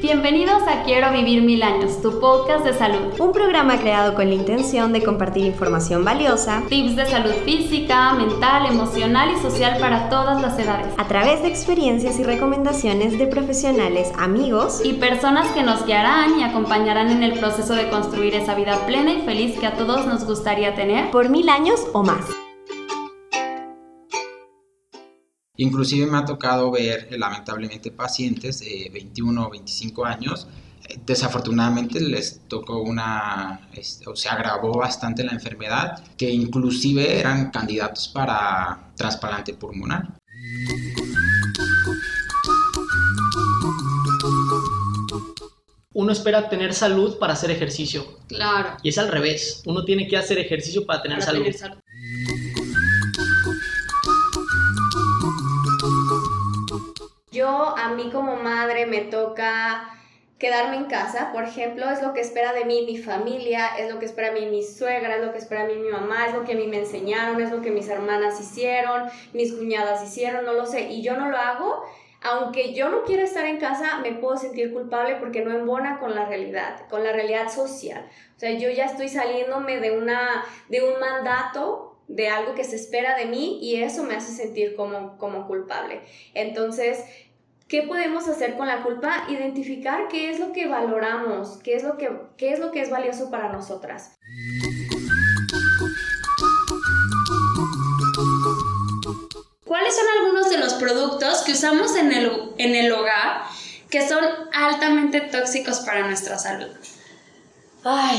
Bienvenidos a Quiero Vivir Mil Años, tu podcast de salud. Un programa creado con la intención de compartir información valiosa, tips de salud física, mental, emocional y social para todas las edades, a través de experiencias y recomendaciones de profesionales, amigos y personas que nos guiarán y acompañarán en el proceso de construir esa vida plena y feliz que a todos nos gustaría tener por mil años o más. Inclusive me ha tocado ver eh, lamentablemente pacientes de 21 o 25 años. Eh, desafortunadamente les tocó una, o se agravó bastante la enfermedad, que inclusive eran candidatos para trasplante pulmonar. Uno espera tener salud para hacer ejercicio. Claro. Y es al revés. Uno tiene que hacer ejercicio para tener salud. Yo, a mí como madre, me toca quedarme en casa, por ejemplo, es lo que espera de mí mi familia, es lo que espera de mí mi suegra, es lo que espera de mí mi mamá, es lo que a mí me enseñaron, es lo que mis hermanas hicieron, mis cuñadas hicieron, no lo sé, y yo no lo hago, aunque yo no quiera estar en casa, me puedo sentir culpable porque no embona con la realidad, con la realidad social. O sea, yo ya estoy saliéndome de, una, de un mandato de algo que se espera de mí y eso me hace sentir como, como culpable. Entonces, ¿Qué podemos hacer con la culpa? Identificar qué es lo que valoramos, qué es lo que, qué es, lo que es valioso para nosotras. ¿Cuáles son algunos de los productos que usamos en el, en el hogar que son altamente tóxicos para nuestra salud? Ay,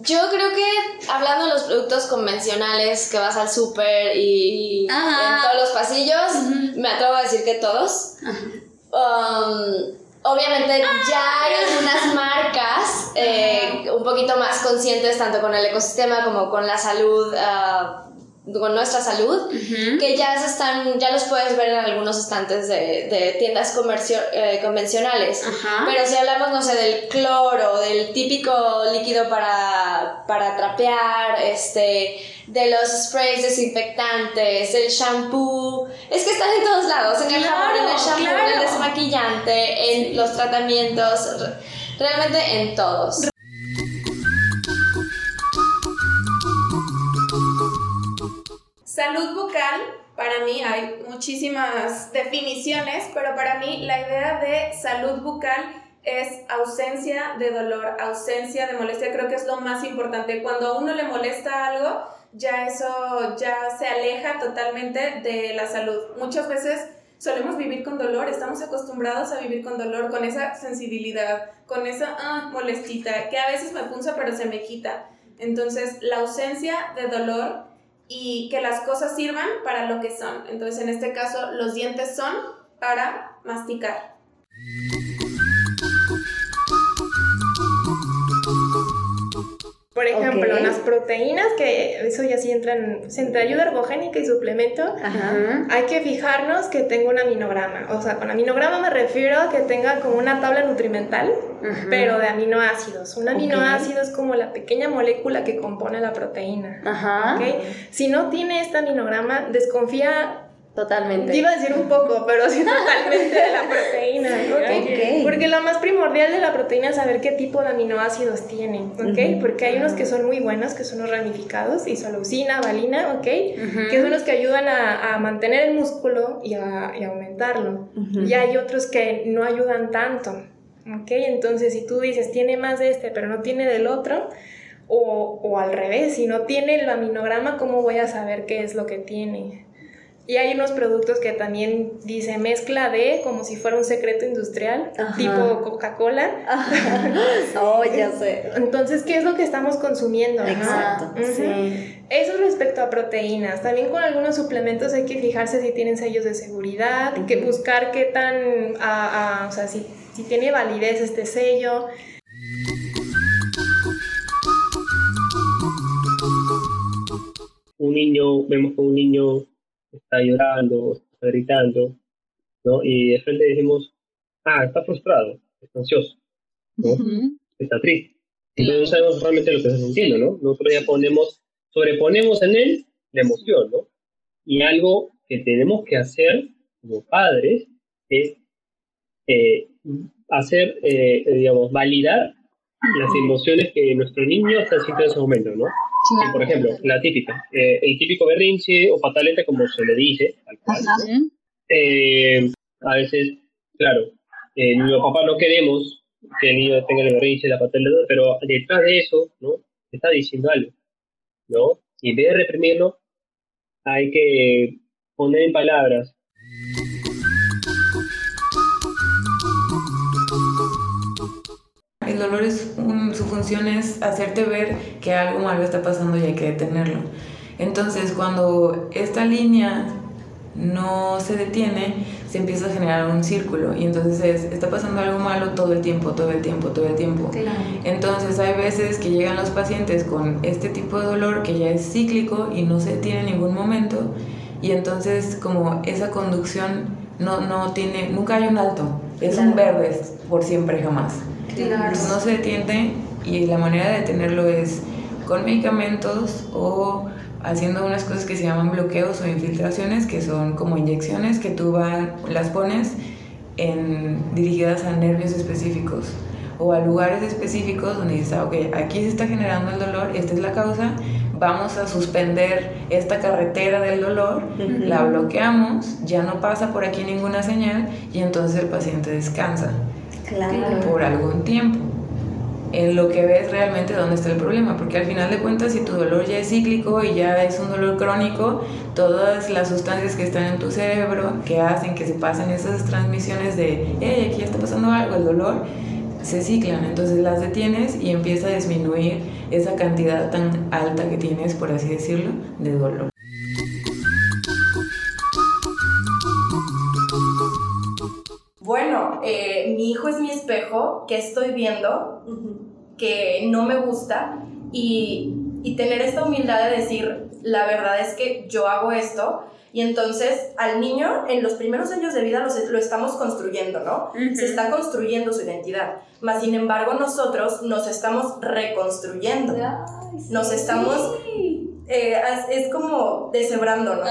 yo creo que hablando de los productos convencionales que vas al súper y, en todos los pasillos, me atrevo a decir que todos. Um, obviamente ya hay algunas marcas eh, un poquito más conscientes tanto con el ecosistema como con la salud uh, con nuestra salud, que ya están, ya los puedes ver en algunos estantes de, de tiendas comercio, eh, convencionales. Pero si hablamos, no sé, del cloro, del típico líquido para, para trapear, este, de los sprays desinfectantes, el shampoo, es que están en todos lados, en el jabón, en el shampoo, en el desmaquillante, en los tratamientos, realmente en todos. Salud bucal, para mí hay muchísimas definiciones, pero para mí la idea de salud bucal es ausencia de dolor, ausencia de molestia, creo que es lo más importante. Cuando a uno le molesta algo, ya eso ya se aleja totalmente de la salud. Muchas veces solemos vivir con dolor, estamos acostumbrados a vivir con dolor, con esa sensibilidad, con esa ah, molestita, que a veces me punza pero se me quita. Entonces, la ausencia de dolor y que las cosas sirvan para lo que son. Entonces, en este caso, los dientes son para masticar. Por ejemplo, las proteínas, que eso ya sí entran, entre ayuda ergogénica y suplemento, hay que fijarnos que tenga un aminograma. O sea, con aminograma me refiero a que tenga como una tabla nutrimental, pero de aminoácidos. Un aminoácido es como la pequeña molécula que compone la proteína. Si no tiene este aminograma, desconfía Totalmente. iba a decir un poco, pero sí totalmente de la proteína, ¿ok? Porque lo más primordial de la proteína es saber qué tipo de aminoácidos tiene, ¿ok? Porque hay unos que son muy buenos, que son los ramificados, isoleucina, valina, ¿ok? Que son los que ayudan a, a mantener el músculo y a, y aumentarlo. Y hay otros que no ayudan tanto, ¿ok? Entonces, si tú dices, tiene más de este, pero no tiene del otro, o, o al revés, si no tiene el aminograma, ¿cómo voy a saber qué es lo que tiene? Y hay unos productos que también dice mezcla de, como si fuera un secreto industrial, tipo Coca-Cola. oh, ya sé. Entonces, ¿qué es lo que estamos consumiendo? Exacto. sí. Eso respecto a proteínas. También con algunos suplementos hay que fijarse si tienen sellos de seguridad, que buscar qué tan, o sea, si, si tiene validez este sello. Un niño, vemos que un niño está llorando, está gritando, ¿no? Y de frente decimos, ah, está frustrado, está ansioso, ¿no? Está triste. Entonces no sabemos realmente lo que está sintiendo, ¿no? Nosotros ya ponemos, sobreponemos en él la emoción, ¿no? Y algo que tenemos que hacer como padres es eh, hacer, eh, digamos, validar las emociones que nuestro niño está sintiendo en ese momento, ¿no? Por ejemplo, la típica, eh, el típico berrinche o pataleta, como se le dice, tal cual. Eh, a veces, claro, eh, mi papá no queremos que el niño tenga el berrinche, la pataleta, pero detrás de eso, ¿no? Está diciendo algo, ¿no? Y en vez de reprimirlo, hay que poner en palabras dolor es su función es hacerte ver que algo malo está pasando y hay que detenerlo. Entonces, cuando esta línea no se detiene, se empieza a generar un círculo y entonces está pasando algo malo todo el tiempo, todo el tiempo, todo el tiempo. Entonces hay veces que llegan los pacientes con este tipo de dolor que ya es cíclico y no se tiene en ningún momento y entonces como esa conducción no, no tiene, nunca hay un alto, es un verde por siempre jamás. No se detiene y la manera de detenerlo es con medicamentos o haciendo unas cosas que se llaman bloqueos o infiltraciones, que son como inyecciones que tú las pones en, dirigidas a nervios específicos o a lugares específicos donde dices, ah, ok, aquí se está generando el dolor, esta es la causa, vamos a suspender esta carretera del dolor, la bloqueamos, ya no pasa por aquí ninguna señal y entonces el paciente descansa por algún tiempo. En lo que ves realmente dónde está el problema, porque al final de cuentas, si tu dolor ya es cíclico y ya es un dolor crónico, todas las sustancias que están en tu cerebro que hacen que se pasen esas transmisiones de, hey, aquí ya está pasando algo, el dolor, se ciclan, entonces las detienes y empieza a disminuir esa cantidad tan alta que tienes, por así decirlo, de dolor. Mi hijo es mi espejo, que estoy viendo, que no me gusta, y, tener esta humildad de decir, la verdad es que yo hago esto, y entonces al niño en los primeros años de vida lo, lo estamos construyendo, ¿no? Se está construyendo su identidad. Mas sin embargo nosotros nos estamos reconstruyendo. nos estamos... Eh, es como deshebrando, ¿no?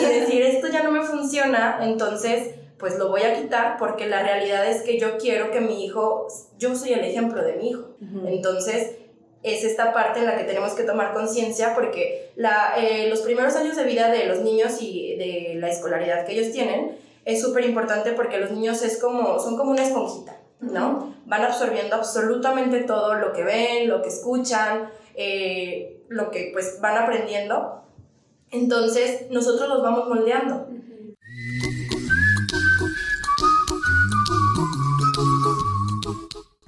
Y decir, esto ya no me funciona, entonces pues lo voy a quitar porque la realidad es que yo quiero que mi hijo, yo soy el ejemplo de mi hijo. Entonces, es esta parte en la que tenemos que tomar conciencia porque la, eh, los primeros años de vida de los niños y de la escolaridad que ellos tienen es súper importante porque los niños es como, son como una esponjita, ¿no? Van absorbiendo absolutamente todo lo que ven, lo que escuchan, eh, lo que pues van aprendiendo. Entonces nosotros los vamos moldeando.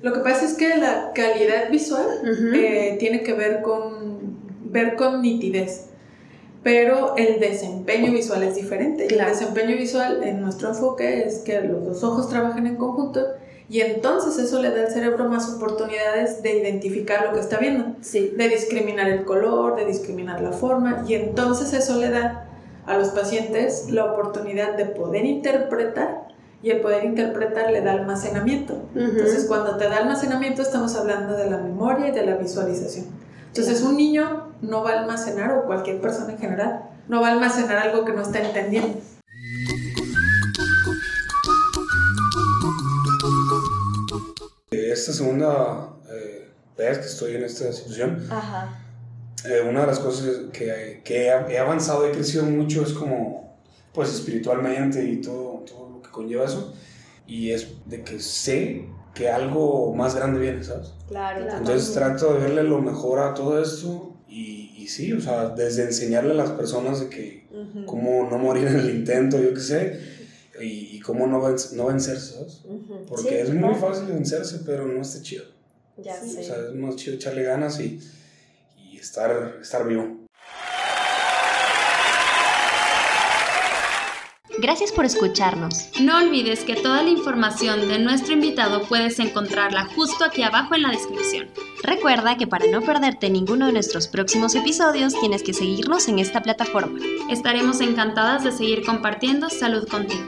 Lo que pasa es que la calidad visual eh, tiene que ver con ver con nitidez, pero el desempeño visual es diferente. El desempeño visual en nuestro enfoque es que los dos ojos trabajen en conjunto y entonces eso le da al cerebro más oportunidades de identificar lo que está viendo, de discriminar el color, de discriminar la forma y entonces eso le da a los pacientes la oportunidad de poder interpretar y el poder interpretar le da almacenamiento. Entonces, cuando te da almacenamiento, estamos hablando de la memoria y de la visualización. Entonces, un niño no va a almacenar, o cualquier persona en general, no va a almacenar algo que no está entendiendo. Esta segunda eh, vez que estoy en esta situación, eh, una de las cosas que, que he avanzado y he crecido mucho es como, pues espiritualmente y todo, todo conlleva eso. Y es de que sé que algo más grande viene, ¿sabes? Claro. Entonces trato de verle lo mejor a todo esto y, y sí, o sea, desde enseñarle a las personas de que cómo no morir en el intento, yo qué sé, y, y cómo no, no vencerse, ¿sabes? Porque es muy fácil vencerse, pero no está chido. Ya sé. O sea, es más chido echarle ganas y, y estar, estar vivo. Gracias por escucharnos. No olvides que toda la información de nuestro invitado puedes encontrarla justo aquí abajo en la descripción. Recuerda que para no perderte ninguno de nuestros próximos episodios tienes que seguirnos en esta plataforma. Estaremos encantadas de seguir compartiendo salud contigo.